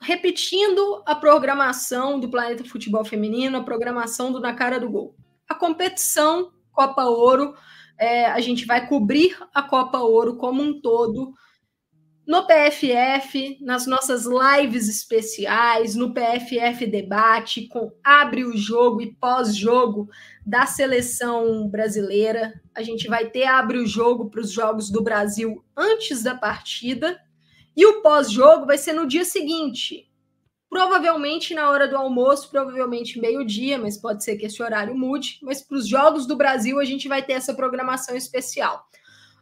Repetindo a programação do Planeta Futebol Feminino, a programação do Na Cara do Gol. A competição Copa Ouro, é, a gente vai cobrir a Copa Ouro como um todo no PFF, nas nossas lives especiais, no PFF Debate, com abre o jogo e pós-jogo da seleção brasileira. A gente vai ter abre o jogo para os jogos do Brasil antes da partida. E o pós-jogo vai ser no dia seguinte. Provavelmente na hora do almoço, provavelmente meio-dia, mas pode ser que esse horário mude. Mas para os jogos do Brasil, a gente vai ter essa programação especial.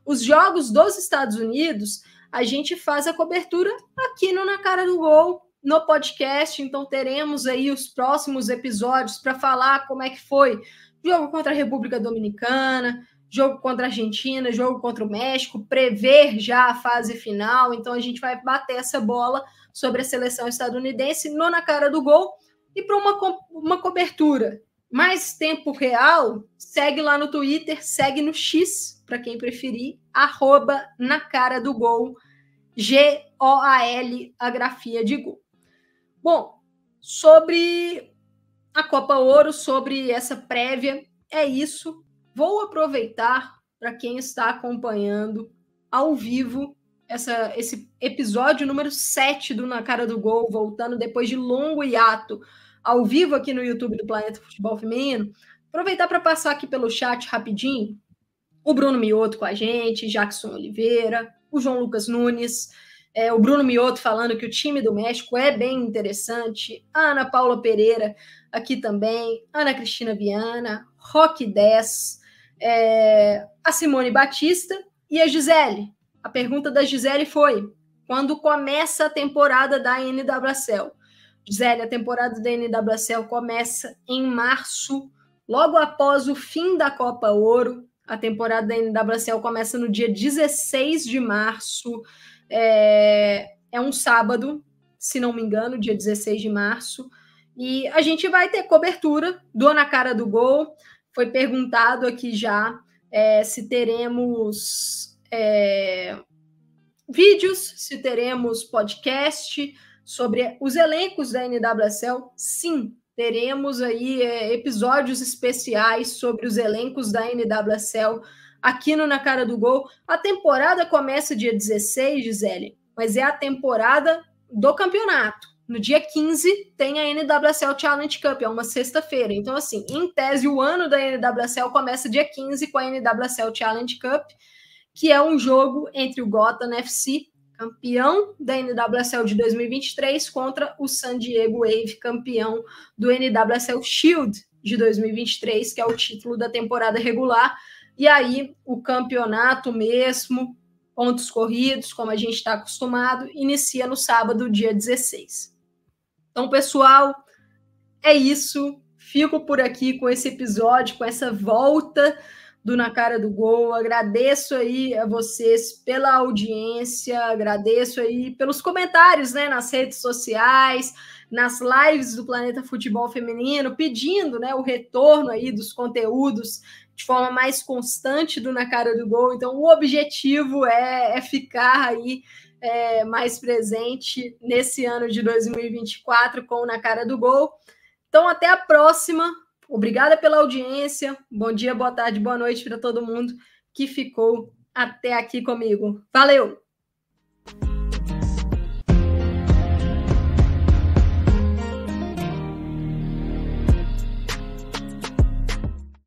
Os jogos dos Estados Unidos a gente faz a cobertura aqui no Na Cara do Gol, no podcast. Então teremos aí os próximos episódios para falar como é que foi jogo contra a República Dominicana, jogo contra a Argentina, jogo contra o México, prever já a fase final. Então a gente vai bater essa bola sobre a seleção estadunidense no Na Cara do Gol e para uma, uma cobertura mais tempo real, segue lá no Twitter, segue no X, para quem preferir, arroba na cara do gol, G-O-A-L, a grafia de gol. Bom, sobre a Copa Ouro, sobre essa prévia, é isso. Vou aproveitar para quem está acompanhando ao vivo essa, esse episódio número 7 do Na Cara do Gol, voltando depois de longo hiato ao vivo aqui no YouTube do Planeta Futebol Feminino. Aproveitar para passar aqui pelo chat rapidinho. O Bruno Mioto com a gente, Jackson Oliveira, o João Lucas Nunes, é, o Bruno Mioto falando que o time do México é bem interessante, a Ana Paula Pereira aqui também, Ana Cristina Viana, Roque 10, é, a Simone Batista e a Gisele. A pergunta da Gisele foi: quando começa a temporada da NWSL? Gisele, a temporada da NWSL começa em março, logo após o fim da Copa Ouro. A temporada da NWSL começa no dia 16 de março. É, é um sábado, se não me engano, dia 16 de março. E a gente vai ter cobertura do Na Cara do Gol. Foi perguntado aqui já é, se teremos é, vídeos, se teremos podcast sobre os elencos da NWSL. Sim, teremos aí é, episódios especiais sobre os elencos da NWSL aqui no Na Cara do Gol. A temporada começa dia 16, Gisele, mas é a temporada do campeonato. No dia 15 tem a NWSL Challenge Cup, é uma sexta-feira. Então, assim, em tese, o ano da NWSL começa dia 15 com a NWSL Challenge Cup, que é um jogo entre o Gotham FC, campeão da NWSL de 2023, contra o San Diego Wave, campeão do NWSL Shield de 2023, que é o título da temporada regular. E aí o campeonato mesmo, pontos corridos, como a gente está acostumado, inicia no sábado, dia 16. Então, pessoal, é isso. Fico por aqui com esse episódio, com essa volta do Na Cara do Gol. Agradeço aí a vocês pela audiência, agradeço aí pelos comentários né, nas redes sociais, nas lives do Planeta Futebol Feminino, pedindo né, o retorno aí dos conteúdos de forma mais constante do Na Cara do Gol. Então, o objetivo é, é ficar aí é, mais presente nesse ano de 2024 com o Na Cara do Gol. Então, até a próxima. Obrigada pela audiência. Bom dia, boa tarde, boa noite para todo mundo que ficou até aqui comigo. Valeu!